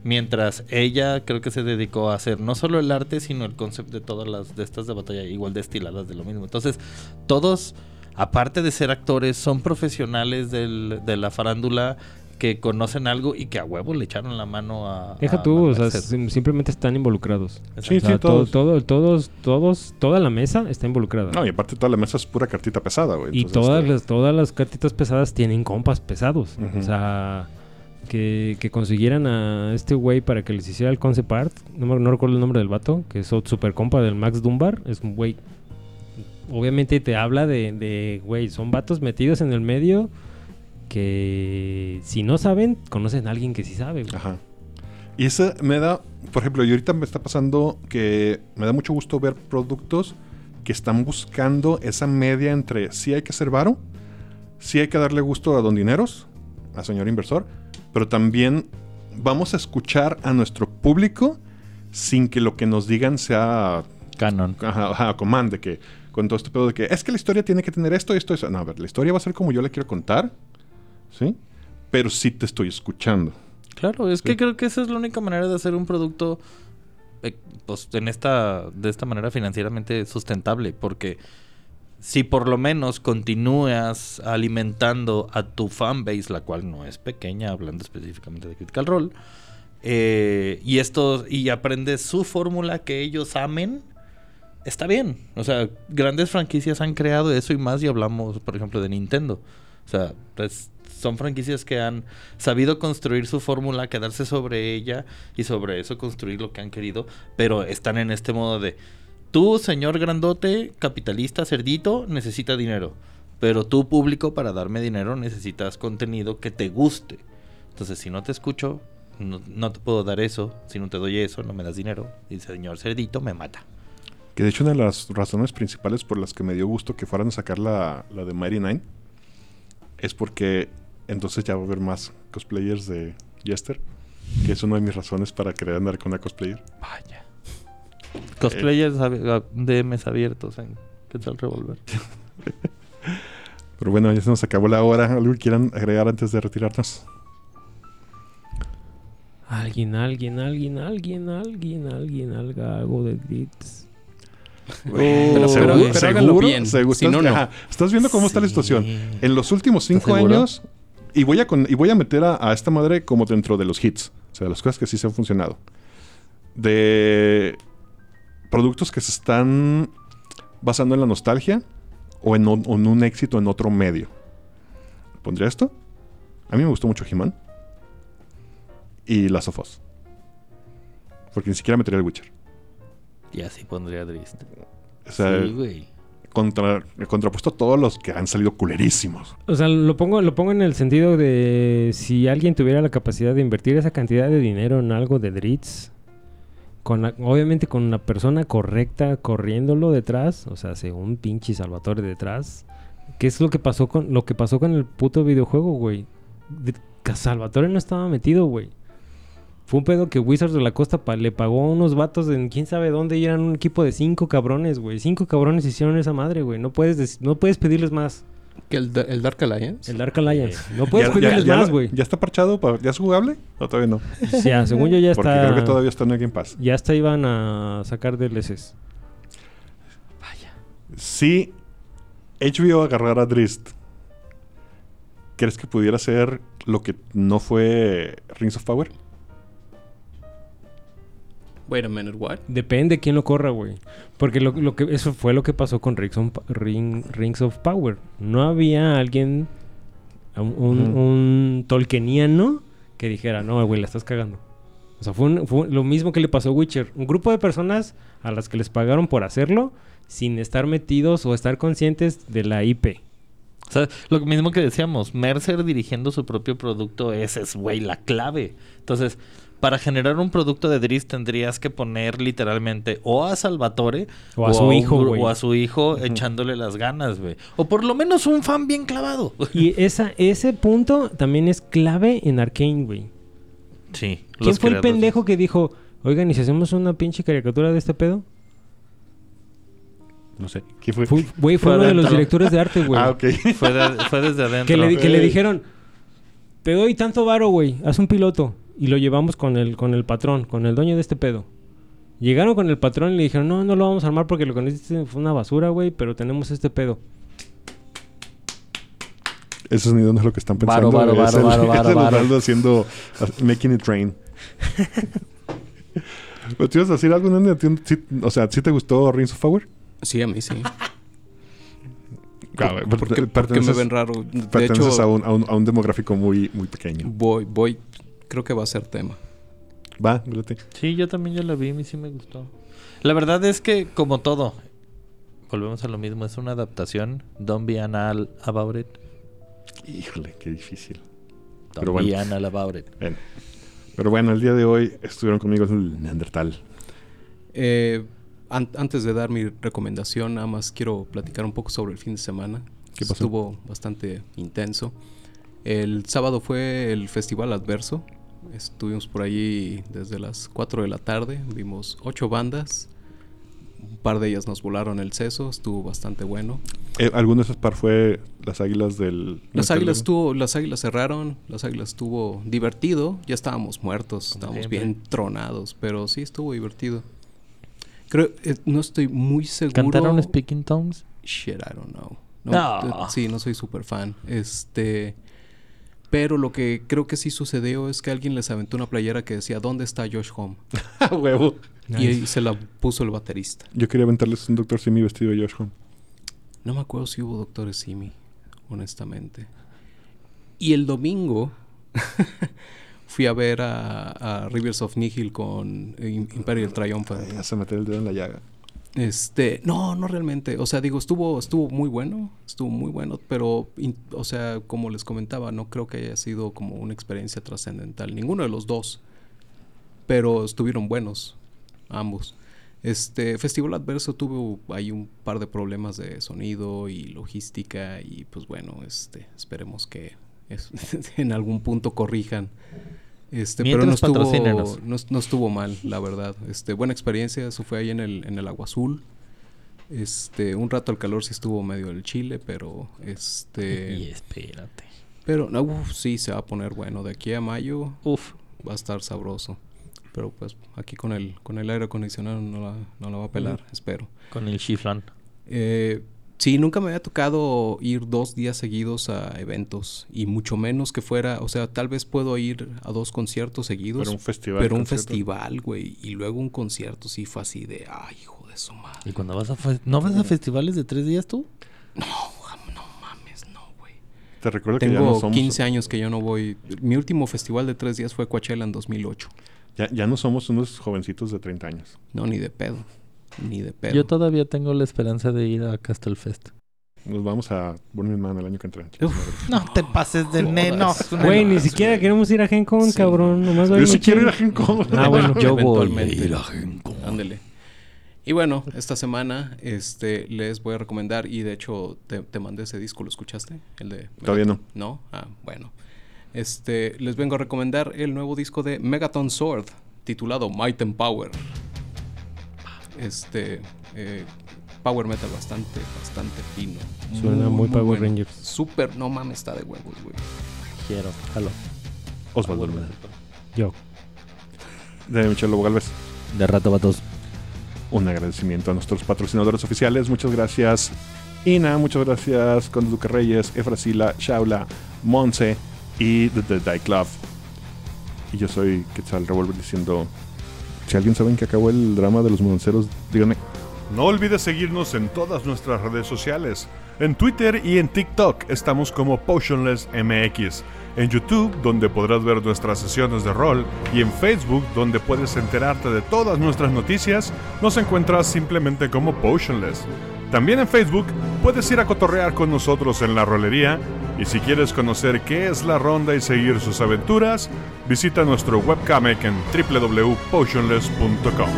Mientras ella creo que se dedicó a hacer no solo el arte, sino el concepto de todas las de estas de batalla igual destiladas de lo mismo. Entonces, todos, aparte de ser actores, son profesionales del- de la farándula que conocen algo y que a huevo le echaron la mano a... Deja a tú, o sea, simplemente están involucrados. Sí, O sea, sí, todo- todos. todo, todos, todos, toda la mesa está involucrada. No, y aparte toda la mesa es pura cartita pesada, güey. y todas este, las, todas las cartitas pesadas tienen compas pesados. O sea, que, que consiguieran a este güey para que les hiciera el concept art. No, me- no recuerdo el nombre del vato, que es super compa del Max Dunbar. Es un güey. Obviamente te habla de, de, güey, son vatos metidos en el medio que si no saben, conocen a alguien que sí sabe. güey. Ajá. Y eso me da, por ejemplo, y ahorita me está pasando que me da mucho gusto ver productos que están buscando esa media entre sí hay que ser varo, sí hay que darle gusto a don dineros, a señor inversor, pero también vamos a escuchar a nuestro público sin que lo que nos digan sea Canon. ajá, ajá, que con todo este pedo de que es que la historia tiene que tener esto, esto, eso. No, a ver, la historia va a ser como yo la quiero contar, ¿sí? Pero sí te estoy escuchando. Claro, es Sí. que creo que esa es la única manera de hacer un producto eh, pues en esta de esta manera financieramente sustentable, porque si por lo menos continúas alimentando a tu fanbase, la cual no es pequeña, hablando específicamente de Critical Role, eh, y esto y aprendes su fórmula que ellos amen, está bien. O sea, grandes franquicias han creado eso y más y hablamos, por ejemplo, de Nintendo. O sea, pues, son franquicias que han sabido construir su fórmula, quedarse sobre ella y sobre eso construir lo que han querido, pero están en este modo de, tú, señor grandote, capitalista, cerdito, necesita dinero. Pero tú, público, para darme dinero necesitas contenido que te guste. Entonces, si no te escucho, no, no te puedo dar eso. Si no te doy eso, no me das dinero. Y el señor Cerdito me mata. Que de hecho una de las razones principales por las que me dio gusto que fueran a sacar la, la de Mighty Nine es porque entonces ya va a haber más cosplayers de Jester. Que es una de mis razones para querer andar con una cosplayer. Vaya. Cosplayers ab- ab- DMs abiertos en ¿Qué tal Revolver? Pero bueno, ya se nos acabó la hora. ¿Algo que quieran agregar antes de retirarnos? Alguien, alguien, alguien, alguien, alguien, alguien, haga algo de Pero- pero- pero háganlo bien. ¿Seguro? Si no, no. Ajá. ¿Estás viendo cómo está la situación? En los últimos cinco años, y voy a, con- y voy a meter a, a esta madre como dentro de los hits, o sea, de las cosas que sí se han funcionado. De productos que se están basando en la nostalgia o en, un- en un éxito en otro medio. ¿Pondría esto? A mí me gustó mucho He-Man y Last of Us. Porque ni siquiera metería el Witcher. Y así pondría. O sea, sí, güey. contra, contrapuesto a todos los que han salido culerísimos. O sea, lo pongo, lo pongo en el sentido de si alguien tuviera la capacidad de invertir esa cantidad de dinero en algo de Dritz, con la- obviamente con una persona correcta corriéndolo detrás, o sea, según un pinche Salvatore detrás. ¿Qué es lo que pasó con lo que pasó con el puto videojuego, güey? De- Salvatore no estaba metido, güey. Fue un pedo que Wizards de la Costa pa- le pagó a unos vatos en quién sabe dónde y eran un equipo de cinco cabrones, güey. Cinco cabrones hicieron esa madre, güey. No puedes, no puedes pedirles más. ¿Que el, el Dark Alliance? El Dark Alliance. No puedes ¿Ya- pedirles ya- ya más, güey. ¿Ya está parchado? ¿Ya es jugable? ¿O todavía no? Ya, según yo ya Porque está. creo que todavía está en el Game Pass. Ya hasta iban a sacar DLCs. Si HBO agarrara a Drist, ¿crees que pudiera ser lo que no fue Rings of Power? Wait a minute, what? Depende quién lo corra, güey. Porque lo, lo que, eso fue lo que pasó con Rings, on- Ring- Rings of Power. No había alguien, un, un, tolkieniano que dijera, no, güey, la estás cagando. O sea, fue, un- fue lo mismo que le pasó a Witcher. Un grupo de personas a las que les pagaron por hacerlo sin estar metidos o estar conscientes de la IP. O sea, lo mismo que decíamos, Mercer dirigiendo su propio producto, ese es, güey, la clave. Entonces, para generar un producto de Driss tendrías que poner literalmente o a Salvatore O a su un hijo, güey. O a su hijo echándole las ganas, güey. O por lo menos un fan bien clavado. Y esa, ese punto también es clave en Arkane, güey. Sí. ¿Quién fue el pendejo que dijo, oigan, ¿y si hacemos una pinche caricatura de este pedo? No sé. ¿Quién fue? Fue- Güey, fue, Fue uno de los directores de arte, güey. Ah, ok. Fue, de- fue desde adentro. que, le, que le dijeron, te doy tanto varo, güey, haz un piloto. Y lo llevamos con el, con el patrón, con el dueño de este pedo. Llegaron con el patrón y le dijeron, no, no lo vamos a armar porque lo que necesitas fue una basura, güey, pero tenemos este pedo. Ese sonido no es lo que están pensando. el, varo, es varo, el varo. Osvaldo haciendo... Making it rain. ¿Pero te ibas a decir algo, sí- o sea, ¿sí te gustó Rings of Power? Sí, a mí sí. Ah, ¿Por, por qué, por qué me ven raro? De Perteneces hecho, a, un, a, un, a un demográfico muy, muy pequeño. voy, voy. Creo que va a ser tema. Va. Sí, yo también ya la vi, a mí sí me gustó. La verdad es que, como todo, volvemos a lo mismo, es una adaptación. Don't be anal about it. Híjole, qué difícil. Don't Pero be bueno. anal about it. Pero bueno, el día de hoy estuvieron conmigo el Neandertal. Eh, an- antes de dar mi recomendación, nada más quiero platicar un poco sobre el fin de semana. ¿Qué pasó? Estuvo bastante intenso. El sábado fue el Festival Adverso. Estuvimos por allí desde las 4 de la tarde. Vimos ocho bandas. Un par de ellas nos volaron el seso. Estuvo bastante bueno. Eh, ¿Alguno de esos par fue las águilas del... Las águilas estuvo, las águilas cerraron, las águilas estuvo divertido, ya estábamos muertos, estábamos siempre. bien tronados, pero sí estuvo divertido. Creo, eh, no estoy muy seguro. ¿Cantaron Speaking Tongues? Shit, I don't know. No, No. eh, Sí, no soy súper fan. Este, pero lo que creo que sí sucedió es que alguien les aventó una playera que decía ¿Dónde está Josh Home? ¡Ah, huevo! Y ahí se la puso el baterista. Yo quería aventarles un Doctor Simi vestido de Josh Home. No me acuerdo si hubo doctores Simi, honestamente. Y el domingo fui a ver a, a Rivers of Nihil con eh, Im- Imperial Triumphant. Ya se metió el dedo en la llaga. Este, no, no realmente. O sea, digo, estuvo, estuvo muy bueno, estuvo muy bueno, pero, o sea, como les comentaba, no creo que haya sido como una experiencia trascendental. Ninguno de los dos, pero estuvieron buenos, ambos. Este, Festival Adverso tuvo ahí un par de problemas de sonido y logística y pues bueno, este, esperemos que en algún punto corrijan. Este, pero no estuvo, patrocínenos. no, no estuvo mal, la verdad. Este, buena experiencia, eso fue ahí en el, en el Agua Azul. Este, un rato el calor sí estuvo medio del chile, pero este, Y espérate. pero no, uf, sí se va a poner bueno. De aquí a mayo Uf. va a estar sabroso. Pero pues aquí con el, con el aire acondicionado no la, no la va a pelar, espero. Con el chiflán. Eh, sí, nunca me había tocado ir dos días seguidos a eventos. Y mucho menos que fuera, o sea, tal vez puedo ir a dos conciertos seguidos. Pero un festival. Pero un concierto. festival, güey. Y luego un concierto, sí fue así de, ay, hijo de su madre. ¿Y cuando vas a... ¿No vas a festivales de tres días tú? No, no mames, no, güey. Te recuerdo que ya Tengo no somos... 15 años que yo no voy. Mi último festival de tres días fue Coachella en 2008. Ya, ya no somos unos jovencitos de 30 años. No, ni de pedo. Ni de pedo. Yo todavía tengo la esperanza de ir a Castlefest. Nos vamos a Burning Man el año que entra. Uf. No te pases de neno. Güey, ni siquiera queremos ir a Gen Con, Sí. cabrón. Nomás Yo sí quiero ir a. Gen Con. Ah, bueno. Yo voy a ir a Gen Con. Ándele. Y bueno, esta semana este, les voy a recomendar, y de hecho te, te mandé ese disco, ¿lo escuchaste? El de Todavía no. ¿No? Ah, bueno. Este, les vengo a recomendar el nuevo disco de Megaton Sword, titulado Might and Power. Este, eh, power metal bastante, bastante fino. Suena muy Power Rangers. Súper, no mames, está de huevos, güey. Quiero. Jalo. Osvaldo. Yo. De Michelle Lobo Galvez. De rato vatos. Un agradecimiento a nuestros patrocinadores oficiales. Muchas gracias, Ina. Muchas gracias, Conde Duque Reyes, Efrasila, Shaula, Monse y The, The Die Club. Y yo soy Quetzal Revolver diciendo: Si alguien sabe en que acabó el drama de los monceros, díganme. No olvides seguirnos en todas nuestras redes sociales. En Twitter y en TikTok estamos como Potionless MX. En YouTube, donde podrás ver nuestras sesiones de rol. Y en Facebook, donde puedes enterarte de todas nuestras noticias, nos encuentras simplemente como Potionless. También en Facebook puedes ir a cotorrear con nosotros en la rolería. Y si quieres conocer qué es la ronda y seguir sus aventuras, visita nuestro webcomic en www.potionless.com.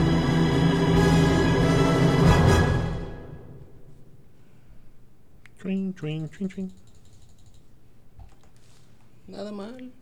Nada mal.